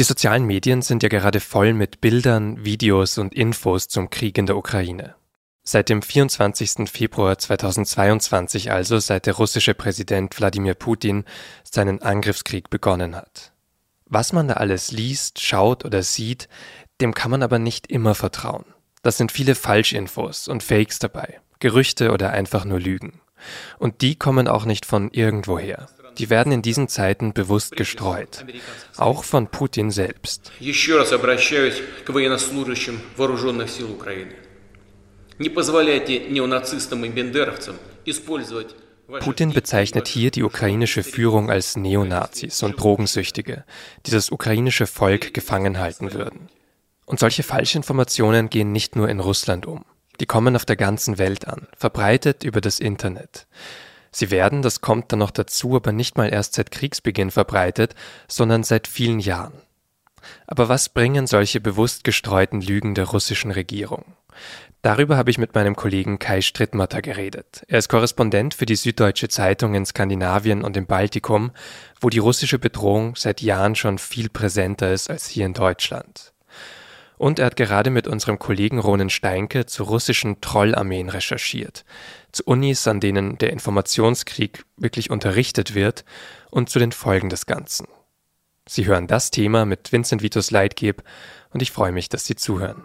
Die sozialen Medien sind ja gerade voll mit Bildern, Videos und Infos zum Krieg in der Ukraine. Seit dem 24. Februar 2022 also, seit der russische Präsident Wladimir Putin seinen Angriffskrieg begonnen hat. Was man da alles liest, schaut oder sieht, dem kann man aber nicht immer vertrauen. Das sind viele Falschinfos und Fakes dabei, Gerüchte oder einfach nur Lügen. Und die kommen auch nicht von irgendwoher. Die werden in diesen Zeiten bewusst gestreut, auch von Putin selbst. Putin bezeichnet hier die ukrainische Führung als Neonazis und Drogensüchtige, die das ukrainische Volk gefangen halten würden. Und solche Falschinformationen gehen nicht nur in Russland um. Die kommen auf der ganzen Welt an, verbreitet über das Internet. Sie werden, das kommt dann noch dazu, aber nicht mal erst seit Kriegsbeginn verbreitet, sondern seit vielen Jahren. Aber was bringen solche bewusst gestreuten Lügen der russischen Regierung? Darüber habe ich mit meinem Kollegen Kai Strittmatter geredet. Er ist Korrespondent für die Süddeutsche Zeitung in Skandinavien und im Baltikum, wo die russische Bedrohung seit Jahren schon viel präsenter ist als hier in Deutschland. Und er hat gerade mit unserem Kollegen Ronen Steinke zu russischen Trollarmeen recherchiert, zu Unis, an denen der Informationskrieg wirklich unterrichtet wird und zu den Folgen des Ganzen. Sie hören das Thema mit Vincent Vitus Leitgeb und ich freue mich, dass Sie zuhören.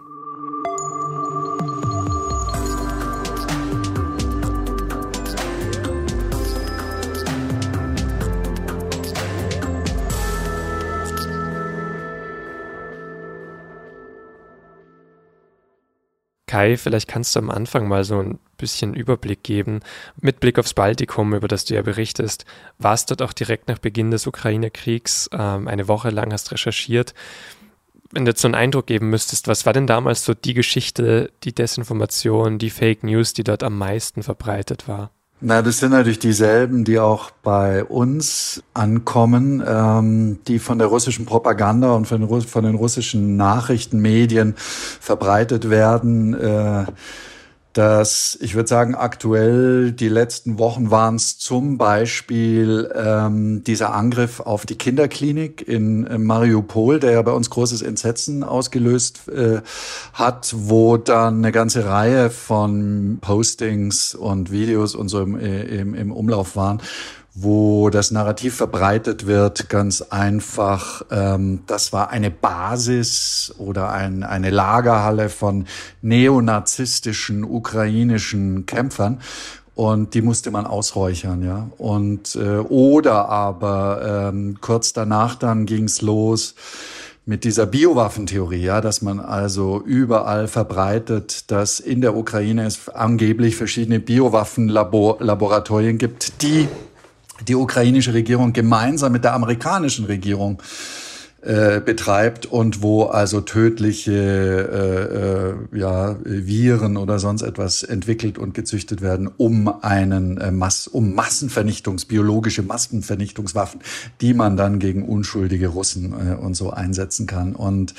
Kai, vielleicht kannst du am Anfang mal so ein bisschen Überblick geben, mit Blick aufs Baltikum, über das du ja berichtest. Warst dort auch direkt nach Beginn des Ukraine-Kriegs, ähm, eine Woche lang hast recherchiert. Wenn du jetzt so einen Eindruck geben müsstest, was war denn damals so die Geschichte, die Desinformation, die Fake News, die dort am meisten verbreitet war? Na, das sind natürlich dieselben, die auch bei uns ankommen, ähm, die von der russischen Propaganda und von den, von den russischen Nachrichtenmedien verbreitet werden. Äh, dass ich würde sagen, aktuell die letzten Wochen waren es zum Beispiel ähm, dieser Angriff auf die Kinderklinik in, in Mariupol, der ja bei uns großes Entsetzen ausgelöst äh, hat, wo dann eine ganze Reihe von Postings und Videos und so im, im, im Umlauf waren, wo das Narrativ verbreitet wird, ganz einfach, ähm, das war eine Basis oder ein, eine Lagerhalle von neonazistischen ukrainischen Kämpfern und die musste man ausräuchern, ja. Und äh, oder aber ähm, kurz danach dann ging's los mit dieser Biowaffentheorie, ja, dass man also überall verbreitet, dass in der Ukraine es angeblich verschiedene Biowaffenlaboratorien gibt, die die ukrainische Regierung gemeinsam mit der amerikanischen Regierung äh, betreibt und wo also tödliche äh, äh, ja, Viren oder sonst etwas entwickelt und gezüchtet werden, um einen äh, Mass, um Massenvernichtungs, biologische Massenvernichtungswaffen, die man dann gegen unschuldige Russen äh, und so einsetzen kann. Und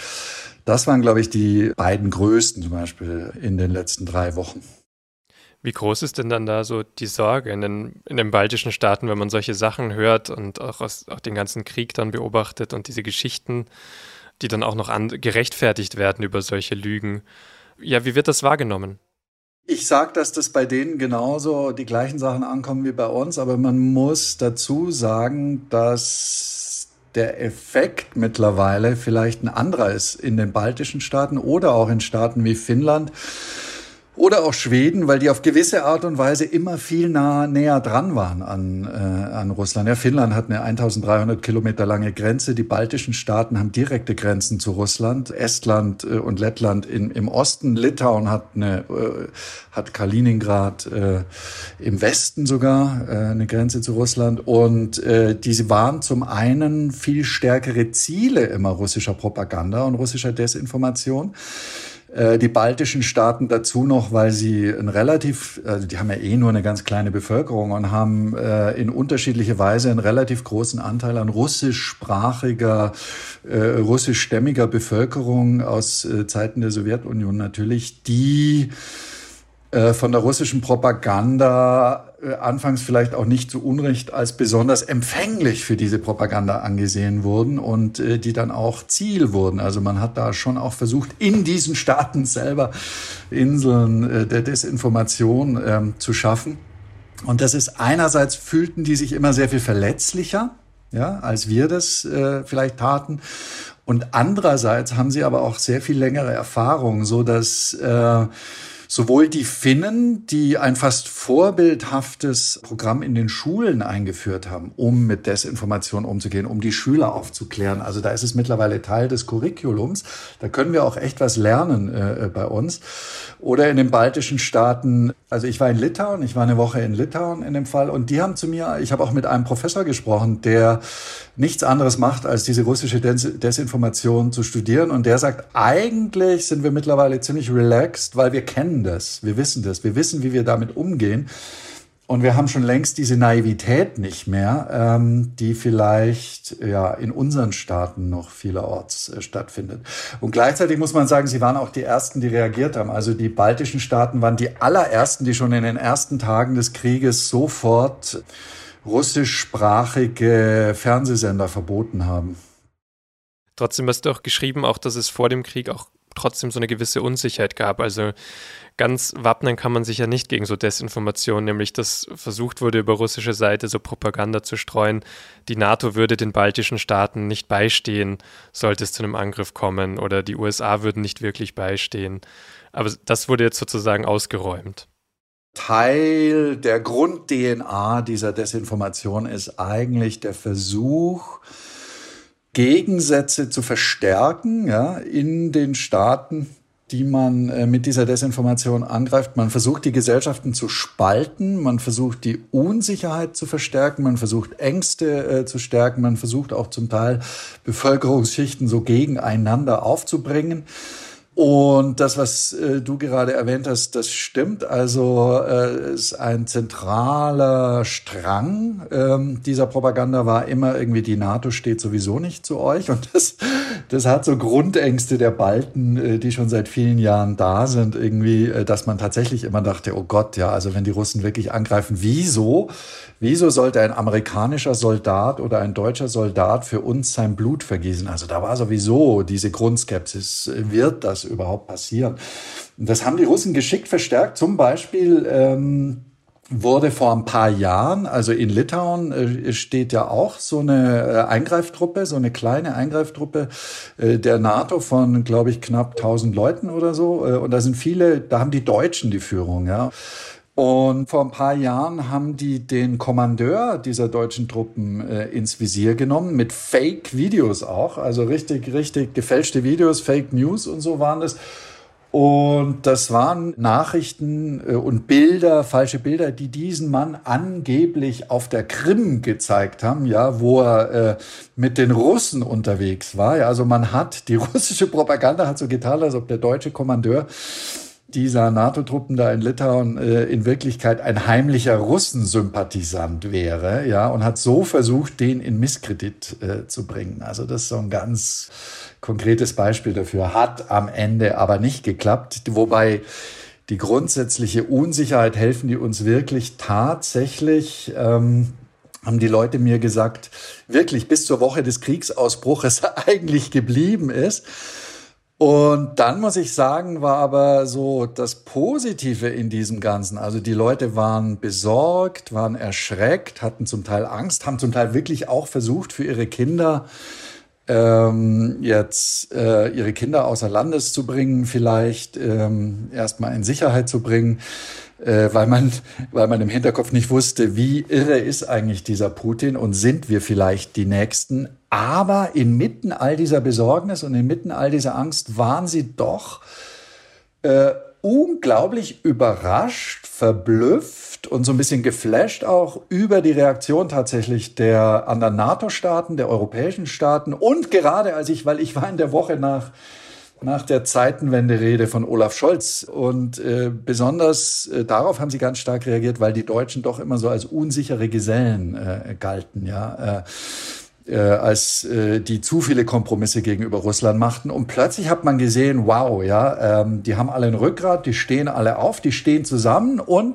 das waren, glaube ich, die beiden größten zum Beispiel in den letzten drei Wochen. Wie groß ist denn dann da so die Sorge in den, in den baltischen Staaten, wenn man solche Sachen hört und auch, aus, auch den ganzen Krieg dann beobachtet und diese Geschichten, die dann auch noch an, gerechtfertigt werden über solche Lügen? Ja, wie wird das wahrgenommen? Ich sage, dass das bei denen genauso die gleichen Sachen ankommen wie bei uns, aber man muss dazu sagen, dass der Effekt mittlerweile vielleicht ein anderer ist in den baltischen Staaten oder auch in Staaten wie Finnland oder auch Schweden, weil die auf gewisse Art und Weise immer viel nah, näher dran waren an, äh, an Russland. Ja, Finnland hat eine 1300 Kilometer lange Grenze. Die baltischen Staaten haben direkte Grenzen zu Russland. Estland äh, und Lettland in, im Osten. Litauen hat eine, äh, hat Kaliningrad äh, im Westen sogar äh, eine Grenze zu Russland. Und äh, diese waren zum einen viel stärkere Ziele immer russischer Propaganda und russischer Desinformation. Äh, die baltischen Staaten dazu noch, weil sie ein relativ, also die haben ja eh nur eine ganz kleine Bevölkerung und haben äh, in unterschiedlicher Weise einen relativ großen Anteil an russischsprachiger, äh, russischstämmiger Bevölkerung aus äh, Zeiten der Sowjetunion natürlich, die von der russischen Propaganda äh, anfangs vielleicht auch nicht zu Unrecht als besonders empfänglich für diese Propaganda angesehen wurden und äh, die dann auch Ziel wurden. Also man hat da schon auch versucht, in diesen Staaten selber Inseln der Desinformation ähm, zu schaffen. Und das ist einerseits fühlten die sich immer sehr viel verletzlicher, ja, als wir das äh, vielleicht taten. Und andererseits haben sie aber auch sehr viel längere Erfahrung, so dass äh, sowohl die Finnen, die ein fast vorbildhaftes Programm in den Schulen eingeführt haben, um mit Desinformation umzugehen, um die Schüler aufzuklären. Also da ist es mittlerweile Teil des Curriculums. Da können wir auch echt was lernen äh, äh bei uns. Oder in den baltischen Staaten, also ich war in Litauen, ich war eine Woche in Litauen in dem Fall und die haben zu mir, ich habe auch mit einem Professor gesprochen, der nichts anderes macht, als diese russische Des Desinformation zu studieren und der sagt, eigentlich sind wir mittlerweile ziemlich relaxed, weil wir kennen das, wir wissen das, wir wissen, wie wir damit umgehen. Und wir haben schon längst diese Naivität nicht mehr, ähm, die vielleicht ja in unseren Staaten noch vielerorts äh, stattfindet. Und gleichzeitig muss man sagen, sie waren auch die ersten, die reagiert haben. Also die baltischen Staaten waren die allerersten, die schon in den ersten Tagen des Krieges sofort russischsprachige Fernsehsender verboten haben. Trotzdem hast du auch geschrieben, auch dass es vor dem Krieg auch trotzdem so eine gewisse Unsicherheit gab. Also ganz wappnen kann man sich ja nicht gegen so Desinformation, nämlich dass versucht wurde, über russische Seite so Propaganda zu streuen, die NATO würde den baltischen Staaten nicht beistehen, sollte es zu einem Angriff kommen, oder die USA würden nicht wirklich beistehen. Aber das wurde jetzt sozusagen ausgeräumt. Teil der Grund-DNA dieser Desinformation ist eigentlich der Versuch, Gegensätze zu verstärken ja, in den Staaten, die man äh, mit dieser Desinformation angreift. Man versucht, die Gesellschaften zu spalten, man versucht, die Unsicherheit zu verstärken, man versucht, Ängste äh, zu stärken, man versucht auch zum Teil Bevölkerungsschichten so gegeneinander aufzubringen. Und das, was äh, du gerade erwähnt hast, das stimmt. Also äh, ist ein zentraler Strang ähm, dieser Propaganda war immer irgendwie die NATO steht sowieso nicht zu euch. Und das, das hat so Grundängste der Balten, äh, die schon seit vielen Jahren da sind, irgendwie, äh, dass man tatsächlich immer dachte, oh Gott, ja, also wenn die Russen wirklich angreifen, wieso Wieso sollte ein amerikanischer Soldat oder ein deutscher Soldat für uns sein Blut vergießen? Also da war sowieso diese Grundskepsis, wird das überhaupt passieren? Das haben die Russen geschickt verstärkt. Zum Beispiel ähm, wurde vor ein paar Jahren, also in Litauen äh, steht ja auch so eine äh, Eingreiftruppe, so eine kleine Eingreiftruppe äh, der NATO von, glaube ich, knapp 1000 Leuten oder so. Und da sind viele, da haben die Deutschen die Führung, ja. Und vor ein paar Jahren haben die den Kommandeur dieser deutschen Truppen äh, ins Visier genommen, mit Fake-Videos auch, also richtig, richtig gefälschte Videos, Fake News und so waren das. Und das waren Nachrichten äh, und Bilder, falsche Bilder, die diesen Mann angeblich auf der Krim gezeigt haben, ja, wo er äh, mit den Russen unterwegs war. Ja, also man hat, die russische Propaganda hat so getan, als ob der deutsche Kommandeur dieser NATO-Truppen da in Litauen äh, in Wirklichkeit ein heimlicher Russensympathisant wäre, ja, und hat so versucht, den in Misskredit äh, zu bringen. Also das ist so ein ganz konkretes Beispiel dafür. Hat am Ende aber nicht geklappt, wobei die grundsätzliche Unsicherheit helfen die uns wirklich tatsächlich. Ähm, haben die Leute mir gesagt, wirklich bis zur Woche des Kriegsausbruches eigentlich geblieben ist. Und dann muss ich sagen, war aber so das Positive in diesem Ganzen. Also die Leute waren besorgt, waren erschreckt, hatten zum Teil Angst, haben zum Teil wirklich auch versucht, für ihre Kinder ähm, jetzt äh, ihre Kinder außer Landes zu bringen, vielleicht ähm, erstmal in Sicherheit zu bringen äh, weil, man, weil man im Hinterkopf nicht wusste, wie irre ist eigentlich dieser Putin und sind wir vielleicht die Nächsten. Aber inmitten all dieser Besorgnis und inmitten all dieser Angst waren sie doch äh, unglaublich überrascht, verblüfft und so ein bisschen geflasht auch über die Reaktion tatsächlich der anderen NATO-Staaten, der europäischen Staaten und gerade als ich, weil ich war in der Woche nach nach der Zeitenwende-Rede von Olaf Scholz. Und äh, besonders äh, darauf haben sie ganz stark reagiert, weil die Deutschen doch immer so als unsichere Gesellen äh, galten. Ja. Äh, äh, als äh, die zu viele Kompromisse gegenüber Russland machten. Und plötzlich hat man gesehen, wow, ja, ähm, die haben alle ein Rückgrat, die stehen alle auf, die stehen zusammen und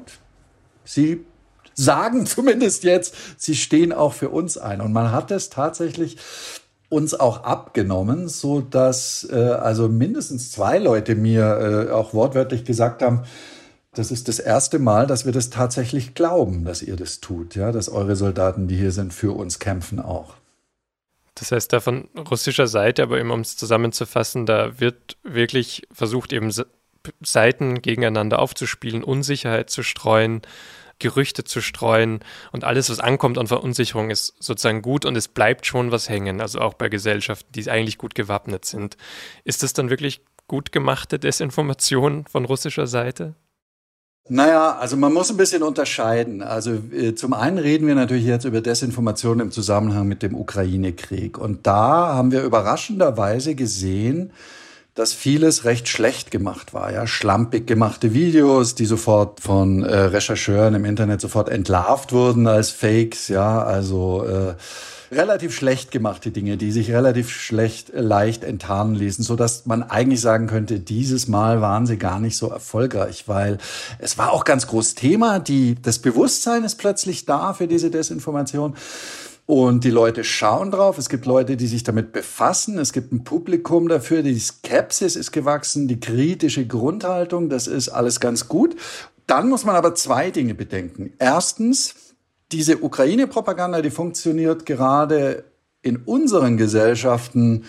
sie sagen zumindest jetzt, sie stehen auch für uns ein. Und man hat es tatsächlich uns auch abgenommen, so dass äh, also mindestens zwei Leute mir äh, auch wortwörtlich gesagt haben, das ist das erste Mal, dass wir das tatsächlich glauben, dass ihr das tut, ja, dass eure Soldaten, die hier sind, für uns kämpfen auch. Das heißt, da von russischer Seite, aber eben um es zusammenzufassen, da wird wirklich versucht, eben Seiten gegeneinander aufzuspielen, Unsicherheit zu streuen, Gerüchte zu streuen und alles, was ankommt an Verunsicherung, ist sozusagen gut und es bleibt schon was hängen, also auch bei Gesellschaften, die eigentlich gut gewappnet sind. Ist das dann wirklich gut gemachte Desinformation von russischer Seite? Naja, also man muss ein bisschen unterscheiden. Also äh, zum einen reden wir natürlich jetzt über Desinformation im Zusammenhang mit dem Ukraine-Krieg. Und da haben wir überraschenderweise gesehen, dass vieles recht schlecht gemacht war, ja, schlampig gemachte Videos, die sofort von äh, Rechercheuren im Internet sofort entlarvt wurden als Fakes, ja, also äh, relativ schlecht gemachte Dinge, die sich relativ schlecht äh, leicht enttarnen ließen, so dass man eigentlich sagen könnte, dieses Mal waren sie gar nicht so erfolgreich, weil es war auch ganz groß Thema, die das Bewusstsein ist plötzlich da für diese Desinformation. Und die Leute schauen drauf. Es gibt Leute, die sich damit befassen. Es gibt ein Publikum dafür. Die Skepsis ist gewachsen, die kritische Grundhaltung. Das ist alles ganz gut. Dann muss man aber zwei Dinge bedenken. Erstens, diese Ukraine-Propaganda, die funktioniert gerade in unseren Gesellschaften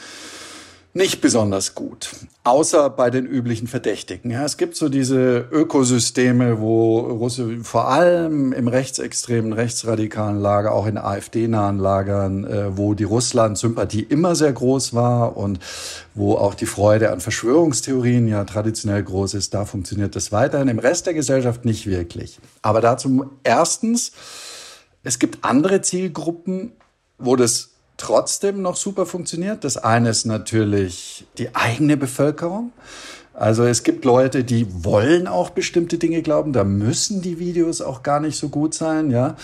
nicht besonders gut, außer bei den üblichen Verdächtigen. Ja, es gibt so diese Ökosysteme, wo Russe vor allem im rechtsextremen, rechtsradikalen Lager, auch in AfD-nahen Lagern, äh, wo die Russland-Sympathie immer sehr groß war und wo auch die Freude an Verschwörungstheorien ja traditionell groß ist, da funktioniert das weiterhin. Im Rest der Gesellschaft nicht wirklich. Aber dazu erstens, es gibt andere Zielgruppen, wo das trotzdem noch super funktioniert. Das eine ist natürlich die eigene Bevölkerung. Also es gibt Leute, die wollen auch bestimmte Dinge glauben, da müssen die Videos auch gar nicht so gut sein, ja.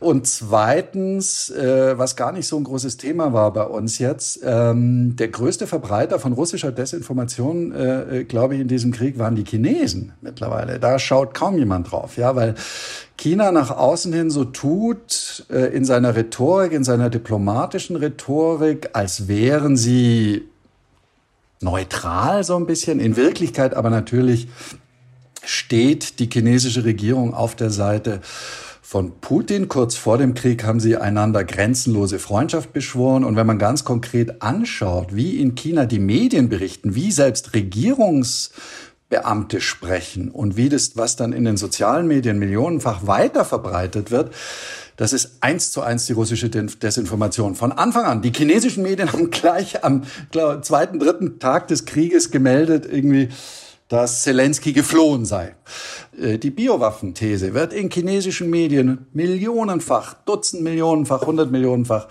Und zweitens, äh, was gar nicht so ein großes Thema war bei uns jetzt, ähm, der größte Verbreiter von russischer Desinformation, äh, äh glaube ich, in diesem Krieg waren die Chinesen mittlerweile. Da schaut kaum jemand drauf, ja, weil China nach außen hin so tut, äh, in seiner Rhetorik, in seiner diplomatischen Rhetorik, als wären sie neutral so ein bisschen. In Wirklichkeit aber natürlich steht die chinesische Regierung auf der Seite von Putin. Kurz vor dem Krieg haben sie einander grenzenlose Freundschaft beschworen. Und wenn man ganz konkret anschaut, wie in China die Medien berichten, wie selbst Regierungsbeamte sprechen und wie das, was dann in den sozialen Medien millionenfach weiter verbreitet wird, das ist eins zu eins die russische Desinformation. Von Anfang an. Die chinesischen Medien haben gleich am glaub, zweiten, dritten Tag des Krieges gemeldet, irgendwie, dass Zelensky geflohen sei. Äh, die Biowaffenthese wird in chinesischen Medien millionenfach, Dutzend Millionenfach, hundert Millionenfach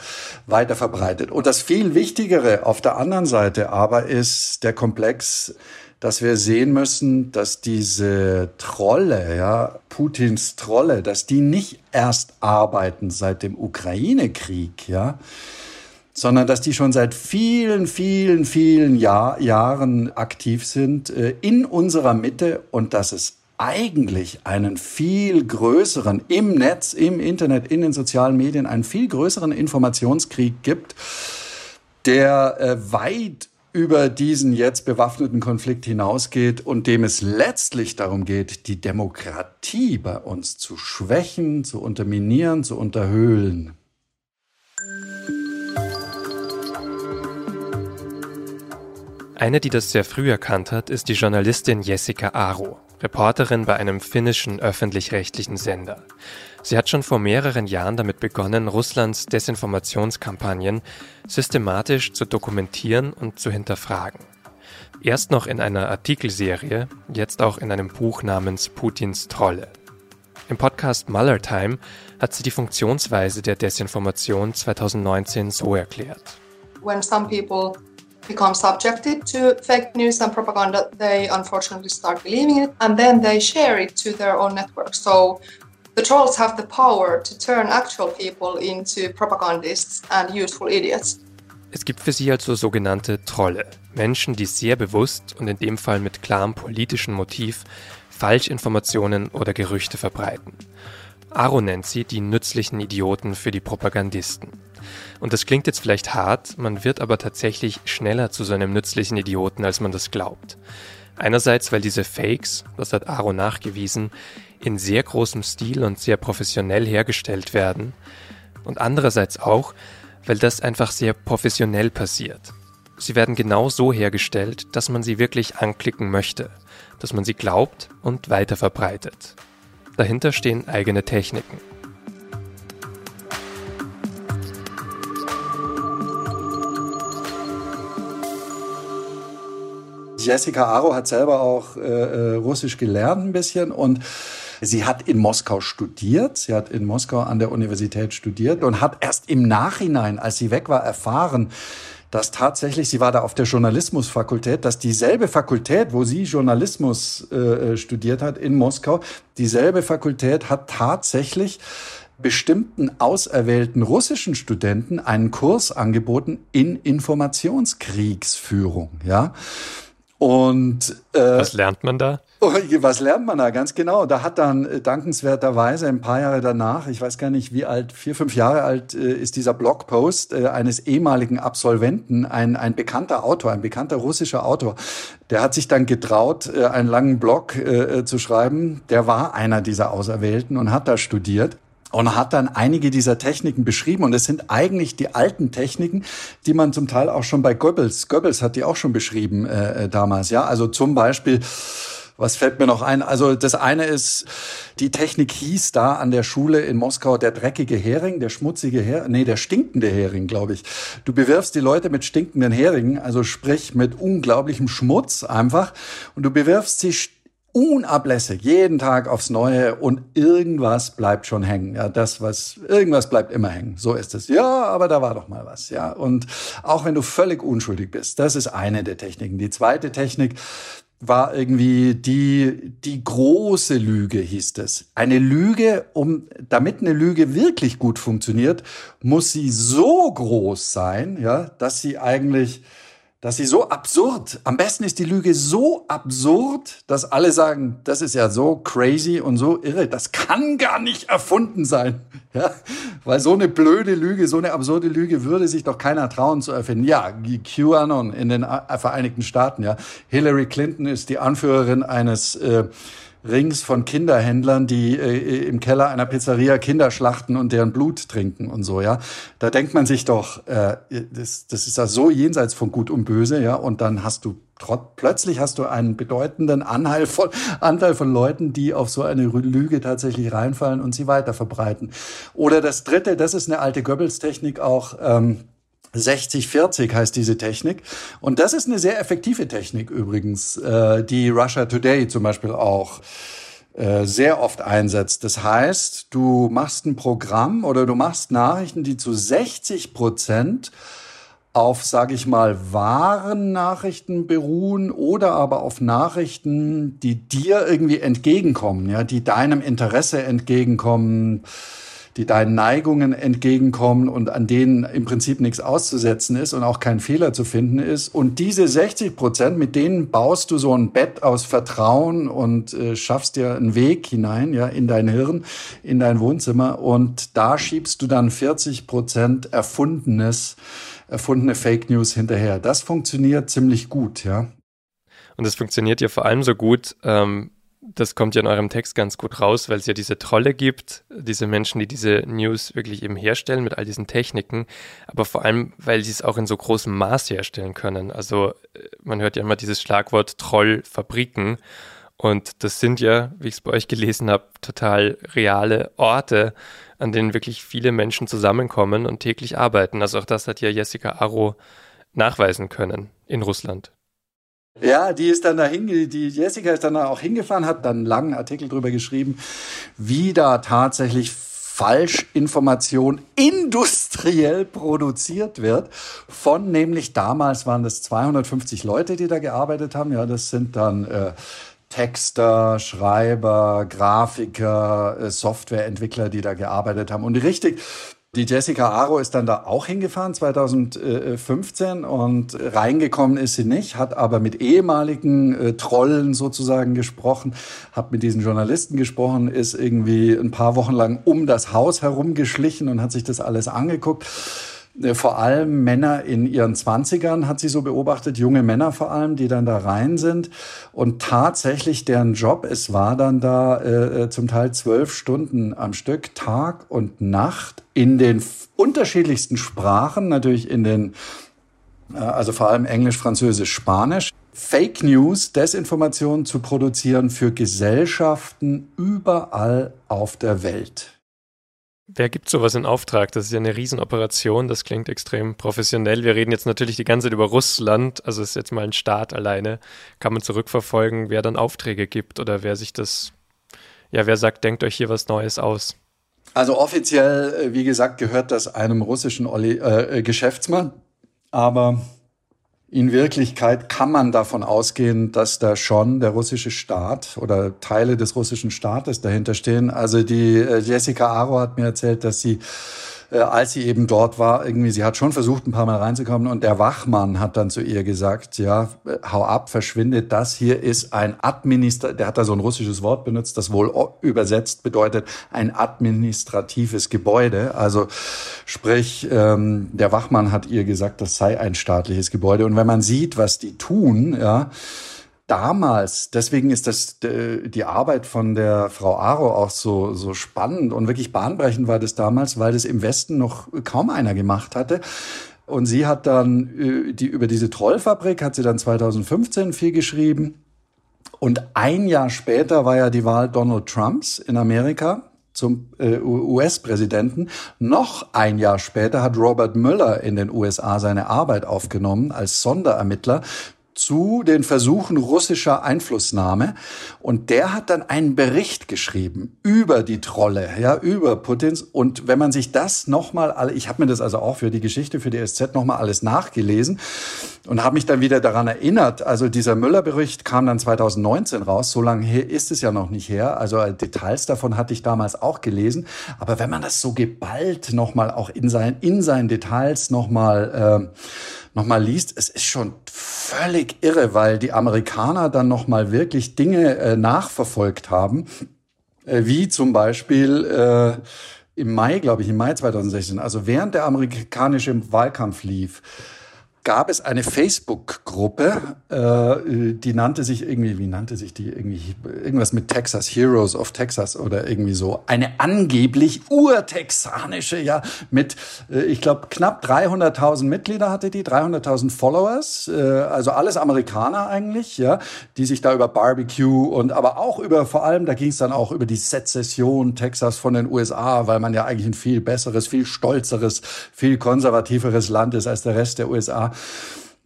weiter verbreitet. Und das viel Wichtigere auf der anderen Seite aber ist der Komplex dass wir sehen müssen, dass diese Trolle, ja, Putins Trolle, dass die nicht erst arbeiten seit dem Ukraine-Krieg, ja, sondern dass die schon seit vielen, vielen, vielen Jahr, Jahren aktiv sind äh, in unserer Mitte und dass es eigentlich einen viel größeren im Netz, im Internet, in den sozialen Medien, einen viel größeren Informationskrieg gibt, der äh, weit über diesen jetzt bewaffneten Konflikt hinausgeht und dem es letztlich darum geht, die Demokratie bei uns zu schwächen, zu unterminieren, zu unterhöhlen. Eine, die das sehr früh erkannt hat, ist die Journalistin Jessica Aro, Reporterin bei einem finnischen öffentlich-rechtlichen Sender. Sie hat schon vor mehreren Jahren damit begonnen, Russlands Desinformationskampagnen systematisch zu dokumentieren und zu hinterfragen. Erst noch in einer Artikelserie, jetzt auch in einem Buch namens Putins Trolle. Im Podcast Muller Time hat sie die Funktionsweise der Desinformation 2019 so erklärt. When some people become subjected to fake news and propaganda, they unfortunately start believing it and then they share it to their own network. So The trolls have the power to turn actual people into propagandists and useful idiots. Es gibt für sie also sogenannte Trolle, Menschen, die sehr bewusst und in dem Fall mit klarem politischen Motiv Falschinformationen oder Gerüchte verbreiten. Aro nennt sie die nützlichen Idioten für die Propagandisten. Und das klingt jetzt vielleicht hart, man wird aber tatsächlich schneller zu so einem nützlichen Idioten, als man das glaubt. Einerseits, weil diese Fakes, das hat Aro nachgewiesen, in sehr großem Stil und sehr professionell hergestellt werden. Und andererseits auch, weil das einfach sehr professionell passiert. Sie werden genau so hergestellt, dass man sie wirklich anklicken möchte, dass man sie glaubt und weiter verbreitet. Dahinter stehen eigene Techniken. Jessica Aro hat selber auch äh, äh Russisch gelernt ein bisschen und Sie hat in Moskau studiert, sie hat in Moskau an der Universität studiert und hat erst im Nachhinein, als sie weg war, erfahren, dass tatsächlich, sie war da auf der Journalismusfakultät, dass dieselbe Fakultät, wo sie Journalismus äh, äh studiert hat in Moskau, dieselbe Fakultät hat tatsächlich bestimmten auserwählten russischen Studenten einen Kurs angeboten in Informationskriegsführung, ja. Und äh, was lernt man da? Oh, was lernt man da? Ganz genau. Da hat dann äh, dankenswerterweise ein paar Jahre danach, ich weiß gar nicht wie alt, vier, fünf Jahre alt, äh, ist dieser Blogpost äh, eines ehemaligen Absolventen, ein, ein bekannter Autor, ein bekannter russischer Autor. Der hat sich dann getraut, einen langen Blog zu schreiben. Der war einer dieser Auserwählten und hat da studiert und hat dann einige dieser Techniken beschrieben. Und es sind eigentlich die alten Techniken, die man zum Teil auch schon bei Goebbels, Goebbels hat die auch schon beschrieben äh, damals. Ja, also zum Beispiel was fällt mir noch ein? Also das eine ist, die Technik hieß da an der Schule in Moskau der dreckige Hering, der schmutzige Hering, nee, der stinkende Hering, glaube ich. Du bewirfst die Leute mit stinkenden Heringen, also sprich mit unglaublichem Schmutz einfach, und du bewirfst sie unablässig, jeden Tag aufs Neue und irgendwas bleibt schon hängen. Ja, das, was, irgendwas bleibt immer hängen. So ist es. Ja, aber da war doch mal was. Ja, und auch wenn du völlig unschuldig bist, das ist eine der Techniken. Die zweite Technik war irgendwie die, die große Lüge, hieß es. Eine Lüge, um, damit eine Lüge wirklich gut funktioniert, muss sie so groß sein, ja, dass sie eigentlich, dass sie so absurd, am besten ist die Lüge so absurd, dass alle sagen, das ist ja so crazy und so irre, das kann gar nicht erfunden sein. Ja, weil so eine blöde Lüge, so eine absurde Lüge würde sich doch keiner trauen zu erfinden. Ja, QAnon in den Vereinigten Staaten, ja. Hillary Clinton ist die Anführerin eines äh, Rings von Kinderhändlern, die äh, im Keller einer Pizzeria Kinder schlachten und deren Blut trinken und so, ja. Da denkt man sich doch, äh, das, das ist ja so jenseits von Gut und Böse, ja. Und dann hast du plötzlich hast du einen bedeutenden Anteil von, Anteil von Leuten, die auf so eine Lüge tatsächlich reinfallen und sie weiter verbreiten. Oder das dritte, das ist eine alte Goebbels-Technik auch, ähm, 60-40 heißt diese Technik. Und das ist eine sehr effektive Technik übrigens, äh, die Russia Today zum Beispiel auch äh, sehr oft einsetzt. Das heißt, du machst ein Programm oder du machst Nachrichten, die zu 60 Prozent auf, sage ich mal, wahren Nachrichten beruhen oder aber auf Nachrichten, die dir irgendwie entgegenkommen, ja, die deinem Interesse entgegenkommen die deinen Neigungen entgegenkommen und an denen im Prinzip nichts auszusetzen ist und auch kein Fehler zu finden ist. Und diese 60 Prozent, mit denen baust du so ein Bett aus Vertrauen und äh, schaffst dir einen Weg hinein, ja, in dein Hirn, in dein Wohnzimmer. Und da schiebst du dann 40 Prozent erfundenes, erfundene Fake News hinterher. Das funktioniert ziemlich gut, ja. Und es funktioniert ja vor allem so gut, ähm, das kommt ja in eurem Text ganz gut raus, weil es ja diese Trolle gibt, diese Menschen, die diese News wirklich eben herstellen mit all diesen Techniken, aber vor allem, weil sie es auch in so großem Maß herstellen können. Also äh, man hört ja immer dieses Schlagwort Trollfabriken und das sind ja, wie ich es bei euch gelesen habe, total reale Orte, an denen wirklich viele Menschen zusammenkommen und täglich arbeiten. Also auch das hat ja Jessica Arro nachweisen können in Russland. Ja, die ist dann dahin, die Jessica ist dann auch hingefahren, hat dann einen langen Artikel drüber geschrieben, wie da tatsächlich Falschinformation industriell produziert wird von nämlich damals waren das 250 Leute, die da gearbeitet haben. Ja, das sind dann äh, Texter, Schreiber, Grafiker, äh, Softwareentwickler, die da gearbeitet haben. Und richtig, die Jessica Aro ist dann da auch hingefahren 2015 und reingekommen ist sie nicht, hat aber mit ehemaligen äh, Trollen sozusagen gesprochen, hat mit diesen Journalisten gesprochen, ist irgendwie ein paar Wochen lang um das Haus herumgeschlichen und hat sich das alles angeguckt vor allem Männer in ihren Zwanzigern hat sie so beobachtet, junge Männer vor allem, die dann da rein sind. Und tatsächlich deren Job, es war dann da äh, äh zum Teil zwölf Stunden am Stück, Tag und Nacht, in den unterschiedlichsten Sprachen, natürlich in den, äh, also vor allem Englisch, Französisch, Spanisch. Fake News, Desinformation zu produzieren für Gesellschaften überall auf der Welt. Wer gibt sowas in Auftrag? Das ist ja eine Riesenoperation, das klingt extrem professionell. Wir reden jetzt natürlich die ganze Zeit über Russland, also ist jetzt mal ein Staat alleine. Kann man zurückverfolgen, wer dann Aufträge gibt oder wer sich das, ja, wer sagt, denkt euch hier was Neues aus? Also offiziell, äh, wie gesagt, gehört das einem russischen Oli äh, Geschäftsmann, aber in Wirklichkeit kann man davon ausgehen, dass da schon der russische Staat oder Teile des russischen Staates dahinter stehen. Also die äh, Jessica Aro hat mir erzählt, dass sie äh, als sie eben dort war, irgendwie, sie hat schon versucht, ein paar Mal reinzukommen und der Wachmann hat dann zu ihr gesagt, ja, äh, hau ab, verschwindet, das hier ist ein Administrativ, der hat da so ein russisches Wort benutzt, das wohl übersetzt bedeutet ein administratives Gebäude. Also sprich, ähm, der Wachmann hat ihr gesagt, das sei ein staatliches Gebäude. Und wenn man sieht, was die tun, ja, damals, deswegen ist das die Arbeit von der Frau Aro auch so, so spannend und wirklich bahnbrechend war das damals, weil das im Westen noch kaum einer gemacht hatte. Und sie hat dann äh, die, über diese Trollfabrik hat sie dann 2015 viel geschrieben. Und ein Jahr später war ja die Wahl Donald Trumps in Amerika zum äh, US-Präsidenten. Noch ein Jahr später hat Robert Mueller in den USA seine Arbeit aufgenommen als Sonderermittler zu den Versuchen russischer Einflussnahme. Und der hat dann einen Bericht geschrieben über die Trolle, ja, über Putins. Und wenn man sich das nochmal, ich habe mir das also auch für die Geschichte, für die SZ nochmal alles nachgelesen und habe mich dann wieder daran erinnert. Also dieser Müller-Bericht kam dann 2019 raus. So lange ist es ja noch nicht her. Also Details davon hatte ich damals auch gelesen. Aber wenn man das so geballt nochmal auch in seinen, in seinen Details nochmal, äh, nochmal liest, es ist schon völlig irre, weil die Amerikaner dann nochmal wirklich Dinge äh, nachverfolgt haben, äh, wie zum Beispiel äh, im Mai, glaube ich, im Mai 2016, also während der amerikanische Wahlkampf lief, gab es eine Facebook-Gruppe, äh, die nannte sich irgendwie, wie nannte sich die irgendwie, irgendwas mit Texas, Heroes of Texas oder irgendwie so. Eine angeblich urtexanische, ja, mit, äh, ich glaube, knapp 300.000 Mitglieder hatte die, 300.000 Followers, äh, also alles Amerikaner eigentlich, ja, die sich da über Barbecue und aber auch über, vor allem, da ging es dann auch über die Sezession Texas von den USA, weil man ja eigentlich ein viel besseres, viel stolzeres, viel konservativeres Land ist als der Rest der USA.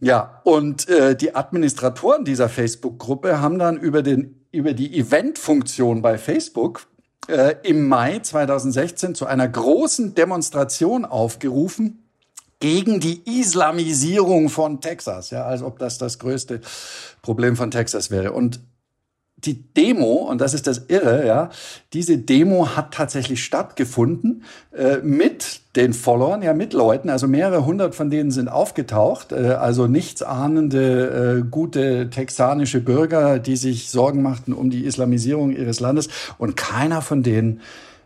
Ja, und äh, die Administratoren dieser Facebook-Gruppe haben dann über, den, über die Event-Funktion bei Facebook äh, im Mai 2016 zu einer großen Demonstration aufgerufen gegen die Islamisierung von Texas, ja, als ob das das größte Problem von Texas wäre. Und die Demo, und das ist das Irre, ja, diese Demo hat tatsächlich stattgefunden äh, mit den Followern, ja, mit Leuten, also mehrere hundert von denen sind aufgetaucht, äh, also nichtsahnende, äh, gute texanische Bürger, die sich Sorgen machten um die Islamisierung ihres Landes. Und keiner von denen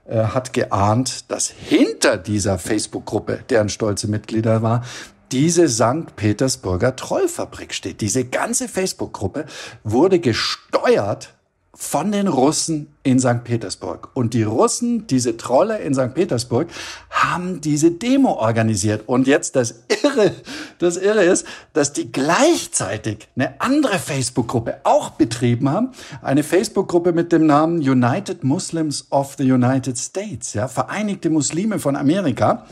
äh, hat geahnt, dass hinter dieser Facebook-Gruppe, deren stolze Mitglieder war, diese St. Petersburger Trollfabrik steht. Diese ganze Facebook-Gruppe wurde gesteuert von den Russen in St. Petersburg. Und die Russen, diese Trolle in St. Petersburg, haben diese Demo organisiert. Und jetzt das Irre, das Irre ist, dass die gleichzeitig eine andere Facebook-Gruppe auch betrieben haben. Eine Facebook-Gruppe mit dem Namen United Muslims of the United States, ja, Vereinigte Muslime von Amerika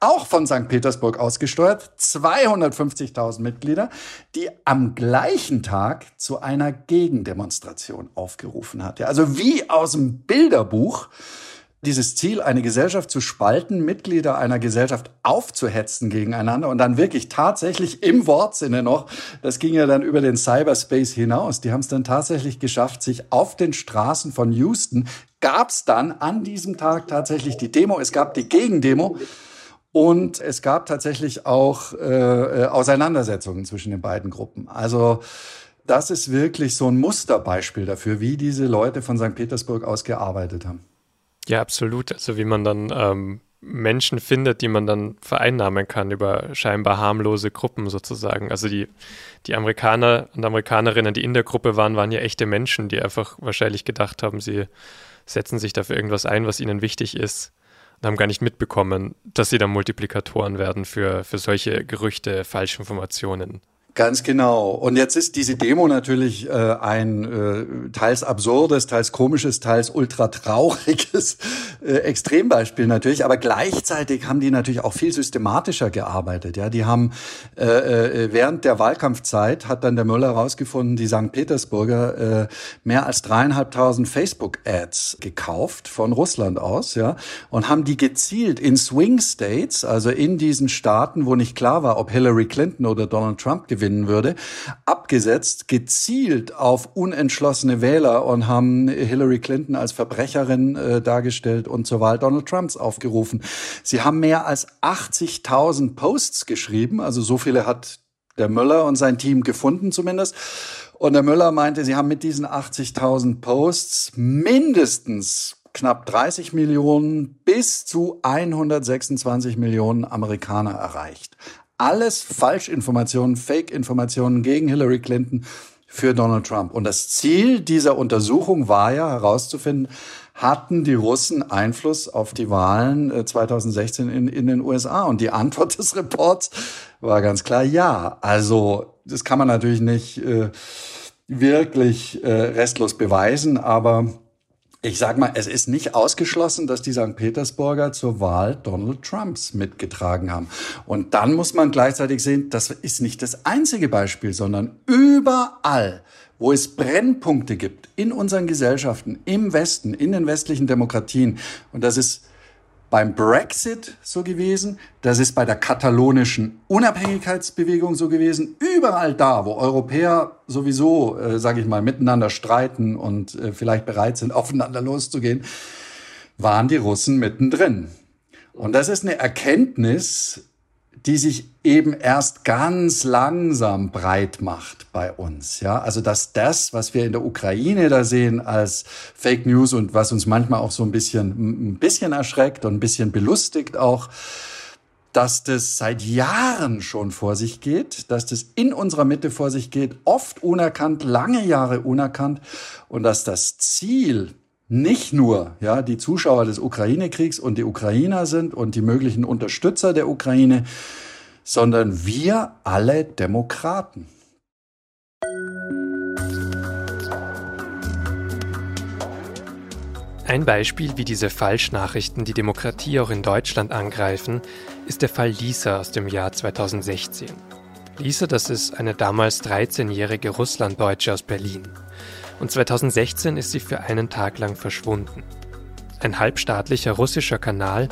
auch von St. Petersburg ausgesteuert, 250.000 Mitglieder, die am gleichen Tag zu einer Gegendemonstration aufgerufen hat. Also wie aus dem Bilderbuch dieses Ziel, eine Gesellschaft zu spalten, Mitglieder einer Gesellschaft aufzuhetzen gegeneinander und dann wirklich tatsächlich im Wortsinne noch, das ging ja dann über den Cyberspace hinaus, die haben es dann tatsächlich geschafft, sich auf den Straßen von Houston, gab es dann an diesem Tag tatsächlich die Demo, es gab die Gegendemo und es gab tatsächlich auch äh, äh Auseinandersetzungen zwischen den beiden Gruppen. Also das ist wirklich so ein Musterbeispiel dafür, wie diese Leute von St. Petersburg aus gearbeitet haben. Ja, absolut. Also wie man dann ähm, Menschen findet, die man dann vereinnahmen kann über scheinbar harmlose Gruppen sozusagen. Also die, die Amerikaner und Amerikanerinnen, die in der Gruppe waren, waren ja echte Menschen, die einfach wahrscheinlich gedacht haben, sie setzen sich dafür irgendwas ein, was ihnen wichtig ist und haben gar nicht mitbekommen, dass sie dann Multiplikatoren werden für, für solche Gerüchte, Falschinformationen. Ganz genau. Und jetzt ist diese Demo natürlich äh, ein äh, teils absurdes, teils komisches, teils ultra trauriges äh, Extrembeispiel natürlich. Aber gleichzeitig haben die natürlich auch viel systematischer gearbeitet. Ja, die haben äh, äh, während der Wahlkampfzeit hat dann der Müller herausgefunden, die St. Petersburger äh, mehr als dreieinhalbtausend Facebook-Ads gekauft von Russland aus, ja, und haben die gezielt in Swing States, also in diesen Staaten, wo nicht klar war, ob Hillary Clinton oder Donald Trump gewinnt gewinnen würde, abgesetzt, gezielt auf unentschlossene Wähler und haben Hillary Clinton als Verbrecherin äh, dargestellt und zur Wahl Donald Trumps aufgerufen. Sie haben mehr als 80.000 Posts geschrieben, also so viele hat der Müller und sein Team gefunden zumindest. Und der Müller meinte, sie haben mit diesen 80.000 Posts mindestens knapp 30 Millionen bis zu 126 Millionen Amerikaner erreicht alles Falschinformationen, Fake-Informationen gegen Hillary Clinton für Donald Trump. Und das Ziel dieser Untersuchung war ja herauszufinden, hatten die Russen Einfluss auf die Wahlen 2016 äh, in, in den USA? Und die Antwort des Reports war ganz klar ja. Also das kann man natürlich nicht äh, wirklich äh, restlos beweisen, aber ich sag mal, es ist nicht ausgeschlossen, dass die St. Petersburger zur Wahl Donald Trumps mitgetragen haben. Und dann muss man gleichzeitig sehen, das ist nicht das einzige Beispiel, sondern überall, wo es Brennpunkte gibt in unseren Gesellschaften, im Westen, in den westlichen Demokratien, und das ist beim Brexit so gewesen, das ist bei der katalonischen Unabhängigkeitsbewegung so gewesen. Überall da, wo Europäer sowieso, äh, sage ich mal, miteinander streiten und äh, vielleicht bereit sind, aufeinander loszugehen, waren die Russen mittendrin. Und das ist eine Erkenntnis, die sich eben erst ganz langsam breit macht bei uns. Ja, also dass das, was wir in der Ukraine da sehen als Fake News und was uns manchmal auch so ein bisschen, ein bisschen erschreckt und ein bisschen belustigt auch, dass das seit Jahren schon vor sich geht, dass das in unserer Mitte vor sich geht, oft unerkannt, lange Jahre unerkannt und dass das Ziel nicht nur ja die Zuschauer des Ukraine-Kriegs und die Ukrainer sind und die möglichen Unterstützer der Ukraine, sondern wir alle Demokraten. Ein Beispiel, wie diese Falschnachrichten die Demokratie auch in Deutschland angreifen, ist der Fall Lisa aus dem Jahr 2016. Lisa, das ist eine damals 13-jährige Russlanddeutsche aus Berlin und 2016 ist sie für einen Tag lang verschwunden. Ein halbstaatlicher russischer Kanal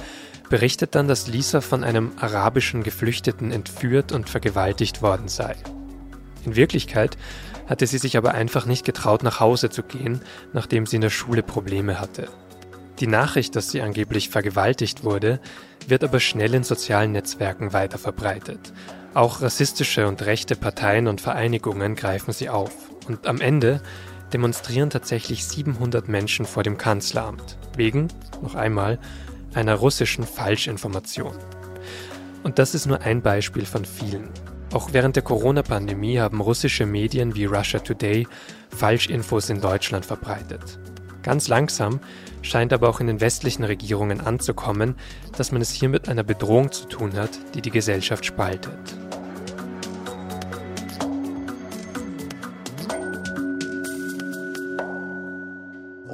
berichtet dann, dass Lisa von einem arabischen Geflüchteten entführt und vergewaltigt worden sei. In Wirklichkeit hatte sie sich aber einfach nicht getraut, nach Hause zu gehen, nachdem sie in der Schule Probleme hatte. Die Nachricht, dass sie angeblich vergewaltigt wurde, wird aber schnell in sozialen Netzwerken weiterverbreitet. Auch rassistische und rechte Parteien und Vereinigungen greifen sie auf. Und am Ende demonstrieren tatsächlich 700 Menschen vor dem Kanzleramt, wegen, noch einmal, einer russischen Falschinformation. Und das ist nur ein Beispiel von vielen. Auch während der Corona-Pandemie haben russische Medien wie Russia Today Falschinfos in Deutschland verbreitet. Ganz langsam scheint aber auch in den westlichen Regierungen anzukommen, dass man es hier mit einer Bedrohung zu tun hat, die die Gesellschaft spaltet.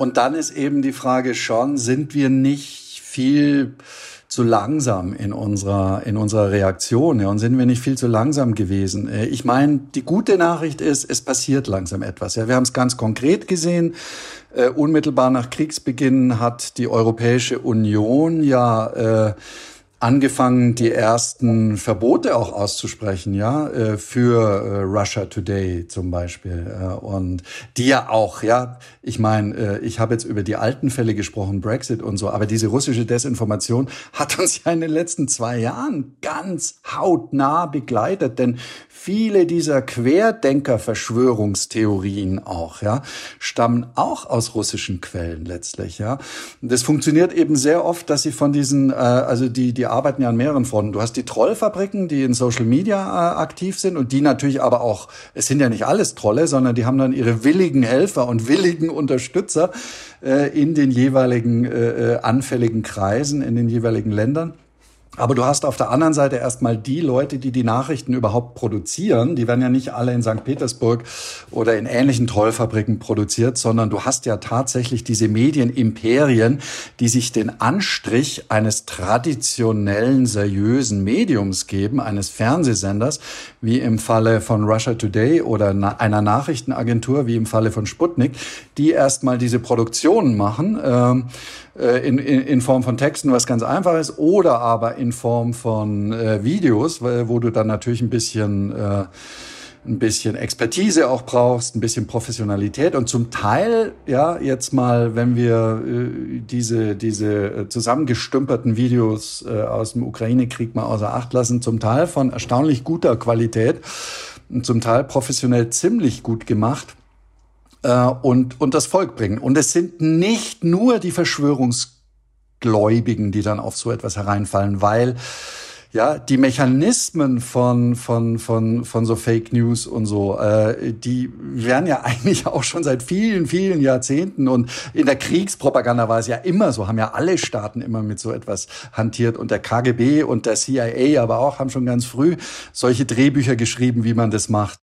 Und dann ist eben die Frage schon, sind wir nicht viel zu langsam in unserer, in unserer Reaktion. Ja, und sind wir nicht viel zu langsam gewesen? Äh, ich meine, die gute Nachricht ist, es passiert langsam etwas. Ja, wir haben es ganz konkret gesehen. Uh, unmittelbar nach Kriegsbeginn hat die Europäische Union ja äh, angefangen, die ersten Verbote auch auszusprechen, ja, äh, für äh, Russia Today zum Beispiel. Äh, und die ja auch, ja, ich meine, ich habe jetzt über die alten Fälle gesprochen, Brexit und so, aber diese russische Desinformation hat uns ja in den letzten zwei Jahren ganz hautnah begleitet, denn viele dieser Querdenker-Verschwörungstheorien auch, ja, stammen auch aus russischen Quellen letztlich, ja. Das funktioniert eben sehr oft, dass sie von diesen, also die, die arbeiten ja an mehreren Fronten. Du hast die Trollfabriken, die in Social Media äh, aktiv sind und die natürlich aber auch, es sind ja nicht alles Trolle, sondern die haben dann ihre willigen Helfer und willigen Unterstützer äh, in den jeweiligen äh, äh anfälligen Kreisen, in den jeweiligen Ländern. Aber du hast auf der anderen Seite erstmal die Leute, die die Nachrichten überhaupt produzieren. Die werden ja nicht alle in St. Petersburg oder in ähnlichen Trollfabriken produziert, sondern du hast ja tatsächlich diese Medienimperien, die sich den Anstrich eines traditionellen, seriösen Mediums geben, eines Fernsehsenders, wie im Falle von Russia Today oder einer Nachrichtenagentur, wie im Falle von Sputnik, die erstmal diese Produktionen machen. Ähm, äh, in, in, in Form von Texten, was ganz einfach ist, oder aber in Form von äh, Videos, wo du dann natürlich ein bisschen äh, ein bisschen Expertise auch brauchst, ein bisschen Professionalität. Und zum Teil, ja, jetzt mal, wenn wir äh, diese, diese äh, zusammengestümperten Videos äh, aus dem Ukraine-Krieg mal außer Acht lassen, zum Teil von erstaunlich guter Qualität und zum Teil professionell ziemlich gut gemacht äh, und, und das Volk bringen. Und es sind nicht nur die Verschwörungsgläubigen, die dann auf so etwas hereinfallen, weil ja, die Mechanismen von, von, von, von so Fake News und so, äh, die werden ja eigentlich auch schon seit vielen, vielen Jahrzehnten und in der Kriegspropaganda war es ja immer so, haben ja alle Staaten immer mit so etwas hantiert und der KGB und der CIA aber auch haben schon ganz früh solche Drehbücher geschrieben, wie man das macht.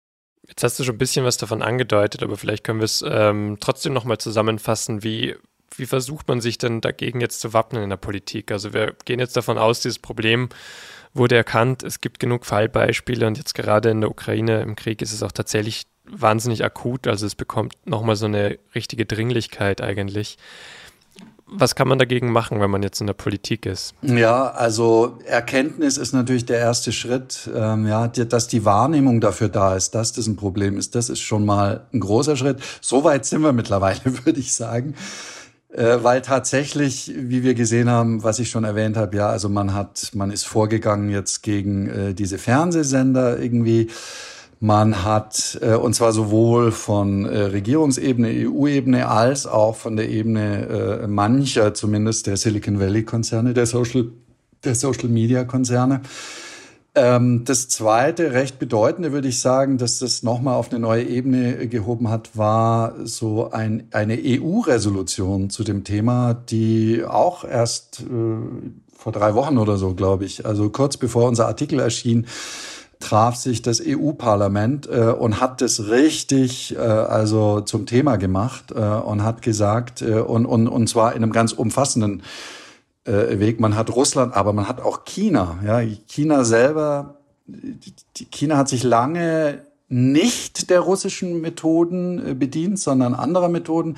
Jetzt hast du schon ein bisschen was davon angedeutet, aber vielleicht können wir es ähm, trotzdem nochmal zusammenfassen. Wie, wie versucht man sich denn dagegen jetzt zu wappnen in der Politik? Also wir gehen jetzt davon aus, dieses Problem wurde erkannt, es gibt genug Fallbeispiele und jetzt gerade in der Ukraine im Krieg ist es auch tatsächlich wahnsinnig akut. Also es bekommt nochmal so eine richtige Dringlichkeit eigentlich was kann man dagegen machen, wenn man jetzt in der Politik ist? Ja, also Erkenntnis ist natürlich der erste Schritt. Ähm, ja, dass die Wahrnehmung dafür da ist, dass das ein Problem ist, das ist schon mal ein großer Schritt. So weit sind wir mittlerweile, würde ich sagen. Äh, weil tatsächlich, wie wir gesehen haben, was ich schon erwähnt habe, ja, also man hat, man ist vorgegangen jetzt gegen äh, diese Fernsehsender irgendwie man hat, äh, und zwar sowohl von äh, Regierungsebene, EU-Ebene, als auch von der Ebene äh, mancher, zumindest der Silicon Valley-Konzerne, der Social, der Social Media-Konzerne. Ähm, das zweite, recht bedeutende, würde ich sagen, dass das nochmal auf eine neue Ebene gehoben hat, war so ein, eine EU-Resolution zu dem Thema, die auch erst äh, vor drei Wochen oder so, glaube ich, also kurz bevor unser Artikel erschien, traf sich das EU-Parlament äh, und hat das richtig äh, also zum Thema gemacht äh, und hat gesagt äh, und, und, und zwar in einem ganz umfassenden äh, Weg. Man hat Russland, aber man hat auch China. Ja, China selber, China hat sich lange nicht der russischen Methoden äh, bedient, sondern anderer Methoden.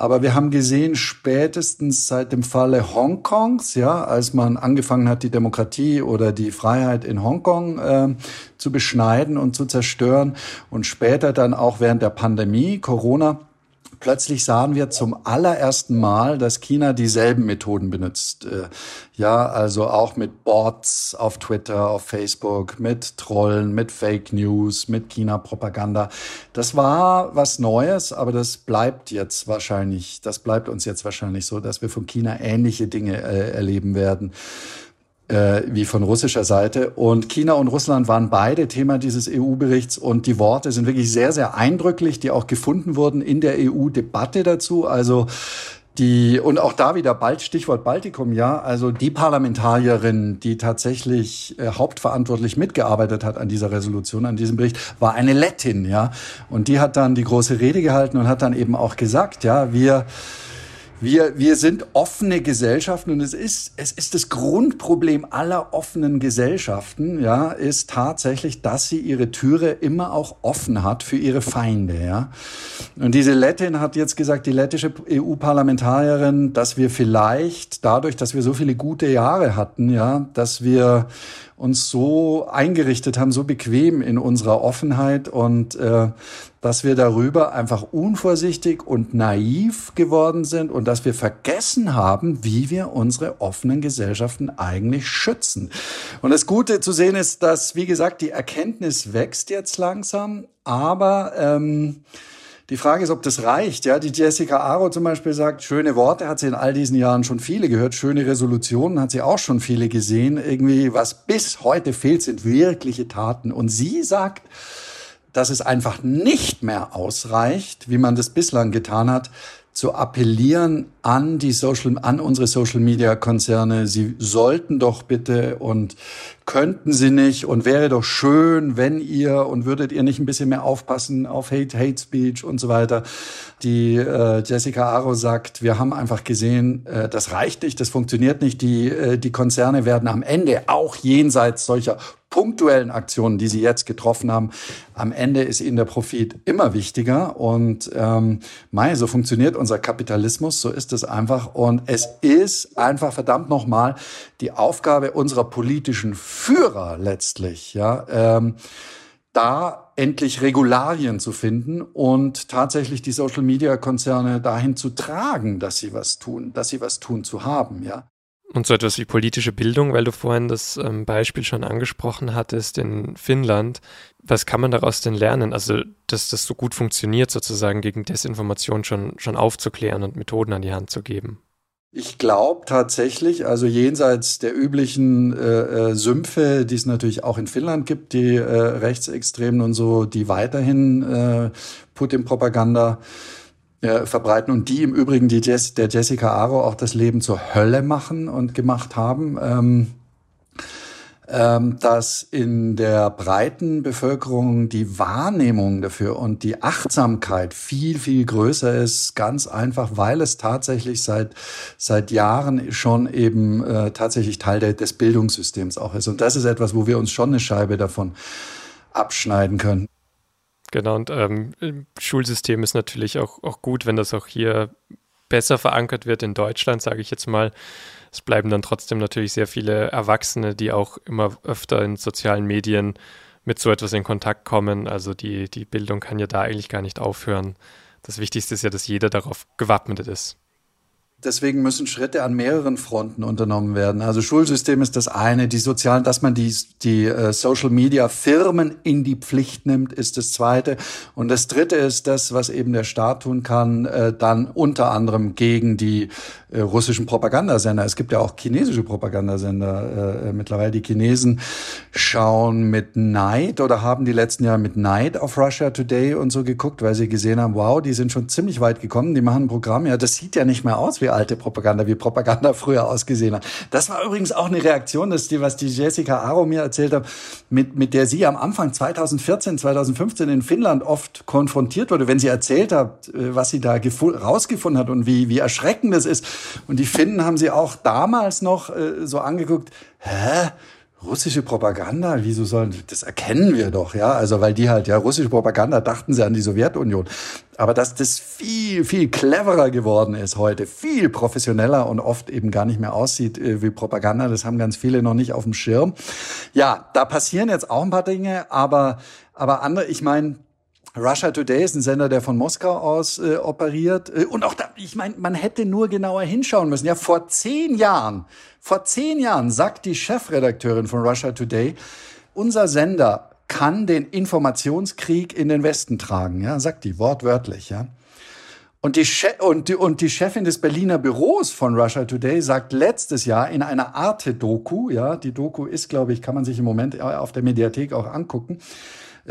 Aber wir haben gesehen, spätestens seit dem Falle Hongkongs, ja, als man angefangen hat, die Demokratie oder die Freiheit in Hongkong äh, zu beschneiden und zu zerstören und später dann auch während der Pandemie, Corona, plötzlich sahen wir zum allerersten Mal, dass China dieselben Methoden benutzt. Äh, ja, also auch mit Bots auf Twitter, auf Facebook, mit Trollen, mit Fake News, mit China-Propaganda. Das war was Neues, aber das bleibt jetzt wahrscheinlich, das bleibt uns jetzt wahrscheinlich so, dass wir von China ähnliche Dinge äh, erleben werden äh, wie von russischer Seite. Und China und Russland waren beide Thema dieses EU-Berichts und die Worte sind wirklich sehr, sehr eindrücklich, die auch gefunden wurden in der EU-Debatte dazu. Also die, und auch da wieder bald Stichwort Baltikum, ja, also die Parlamentarierin, die tatsächlich äh, hauptverantwortlich mitgearbeitet hat an dieser Resolution, an diesem Bericht, war eine Lettin, ja. Und die hat dann die große Rede gehalten und hat dann eben auch gesagt, ja, wir Wir, wir sind offene Gesellschaften und es ist, es ist das Grundproblem aller offenen Gesellschaften, ja, ist tatsächlich, dass sie ihre Türe immer auch offen hat für ihre Feinde, ja. Und diese Lettin hat jetzt gesagt, die lettische EU-Parlamentarierin, dass wir vielleicht dadurch, dass wir so viele gute Jahre hatten, ja, dass wir uns so eingerichtet haben, so bequem in unserer Offenheit und äh, dass wir darüber einfach unvorsichtig und naiv geworden sind und dass wir vergessen haben, wie wir unsere offenen Gesellschaften eigentlich schützen. Und das Gute zu sehen ist, dass, wie gesagt, die Erkenntnis wächst jetzt langsam, aber ähm, die Frage ist, ob das reicht. Ja, die Jessica Aro zum Beispiel sagt, schöne Worte hat sie in all diesen Jahren schon viele gehört, schöne Resolutionen hat sie auch schon viele gesehen. Irgendwie, was bis heute fehlt, sind wirkliche Taten. Und sie sagt, dass es einfach nicht mehr ausreicht, wie man das bislang getan hat, zu appellieren an die Social, an unsere Social Media Konzerne. Sie sollten doch bitte und könnten sie nicht und wäre doch schön, wenn ihr und würdet ihr nicht ein bisschen mehr aufpassen auf Hate, Hate Speech und so weiter. Die äh, Jessica Aro sagt, wir haben einfach gesehen, äh, das reicht nicht, das funktioniert nicht. Die, äh, die Konzerne werden am Ende auch jenseits solcher punktuellen Aktionen, die Sie jetzt getroffen haben, am Ende ist Ihnen der Profit immer wichtiger. Und ähm, Mai, so funktioniert unser Kapitalismus, so ist es einfach. Und es ist einfach verdammt nochmal die Aufgabe unserer politischen Führer letztlich, ja, ähm, da endlich Regularien zu finden und tatsächlich die Social Media Konzerne dahin zu tragen, dass sie was tun, dass sie was tun zu haben, ja. Und so etwas wie politische Bildung, weil du vorhin das ähm, Beispiel schon angesprochen hattest in Finnland. Was kann man daraus denn lernen? Also, dass das so gut funktioniert, sozusagen gegen Desinformation schon, schon aufzuklären und Methoden an die Hand zu geben. Ich glaube tatsächlich, also jenseits der üblichen äh, äh, Sümpfe, die es natürlich auch in Finnland gibt, die äh, Rechtsextremen und so, die weiterhin äh, Putin-Propaganda äh, verbreiten und die im Übrigen die Jess, der Jessica Aro auch das Leben zur Hölle machen und gemacht haben. Ähm, dass in der breiten Bevölkerung die Wahrnehmung dafür und die Achtsamkeit viel, viel größer ist, ganz einfach, weil es tatsächlich seit, seit Jahren schon eben äh, tatsächlich Teil der, des Bildungssystems auch ist. Und das ist etwas, wo wir uns schon eine Scheibe davon abschneiden können. Genau, und ähm, Schulsystem ist natürlich auch, auch gut, wenn das auch hier besser verankert wird in Deutschland, sage ich jetzt mal es bleiben dann trotzdem natürlich sehr viele Erwachsene, die auch immer öfter in sozialen Medien mit so etwas in Kontakt kommen. Also die, die Bildung kann ja da eigentlich gar nicht aufhören. Das Wichtigste ist ja, dass jeder darauf gewappnet ist. Deswegen müssen Schritte an mehreren Fronten unternommen werden. Also Schulsystem ist das eine, die sozialen, dass man die, die äh, Social Media Firmen in die Pflicht nimmt, ist das zweite. Und das dritte ist das, was eben der Staat tun kann, äh, dann unter anderem gegen die äh, russischen Propagandasender. Es gibt ja auch chinesische Propagandasender mittlerweile. Die Chinesen schauen mit Neid oder haben die letzten Jahre mit Neid auf Russia Today und so geguckt, weil sie gesehen haben, wow, die sind schon ziemlich weit gekommen, die machen ein Programm, ja, das sieht ja nicht mehr aus wie alte Propaganda, wie Propaganda früher ausgesehen hat. Das war übrigens auch eine Reaktion, dass die, was die Jessica Aro mir erzählt hat, mit, mit der sie am Anfang 2014, 2015 in Finnland oft konfrontiert wurde, wenn sie erzählt hat, äh, was sie da rausgefunden hat und wie, wie erschreckend es ist. Und die Finnen haben sie auch damals noch äh, so angeguckt, hä? Russische Propaganda, wieso sollen, das erkennen wir doch, ja, also weil die halt, ja, russische Propaganda dachten sie an die Sowjetunion. Aber dass das viel, viel cleverer geworden ist heute, viel professioneller und oft eben gar nicht mehr aussieht äh, wie Propaganda, das haben ganz viele noch nicht auf dem Schirm. Ja, da passieren jetzt auch ein paar Dinge, aber, aber andere, ich meine, Russia Today ist ein Sender, der von Moskau aus äh, operiert. Äh, und auch da, ich meine, man hätte nur genauer hinschauen müssen. Ja, vor zehn Jahren, vor zehn Jahren sagt die Chefredakteurin von Russia Today, unser Sender kann den Informationskrieg in den Westen tragen. Ja, sagt die wortwörtlich. Ja. Und die, und, die, und die Chefin des Berliner Büros von Russia Today sagt letztes Jahr in einer Arte-Doku, ja, die Doku ist, glaube ich, kann man sich im Moment auf der Mediathek auch angucken,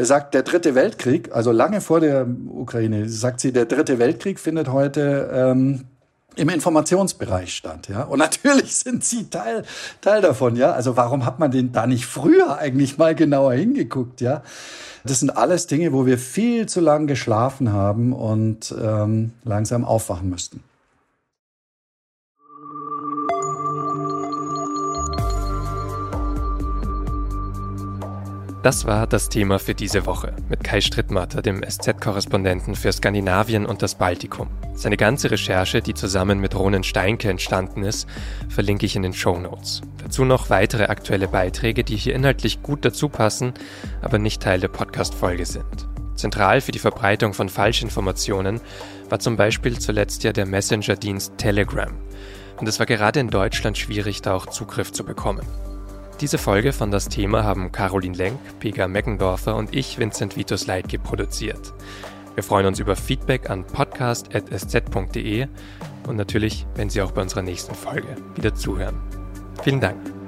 sagt, der dritte Weltkrieg, also lange vor der Ukraine, sagt sie, der dritte Weltkrieg findet heute ähm, im Informationsbereich statt, ja. Und natürlich sind sie Teil, Teil davon, ja. Also warum hat man denn da nicht früher eigentlich mal genauer hingeguckt, ja? Das sind alles Dinge, wo wir viel zu lang geschlafen haben und ähm, langsam aufwachen müssten. Das war das Thema für diese Woche mit Kai Strittmatter, dem SZ-Korrespondenten für Skandinavien und das Baltikum. Seine ganze Recherche, die zusammen mit Ronen Steinke entstanden ist, verlinke ich in den Show Notes. Dazu noch weitere aktuelle Beiträge, die hier inhaltlich gut dazu passen, aber nicht Teil der Podcast-Folge sind. Zentral für die Verbreitung von Falschinformationen war zum Beispiel zuletzt ja der Messenger-Dienst Telegram. Und es war gerade in Deutschland schwierig, da auch Zugriff zu bekommen. Diese Folge von Das Thema haben Caroline Lenk, Pega Meckendorfer und ich, Vincent Vitus Leitge, produziert. Wir freuen uns über Feedback an podcast.sz.de und natürlich, wenn Sie auch bei unserer nächsten Folge wieder zuhören. Vielen Dank.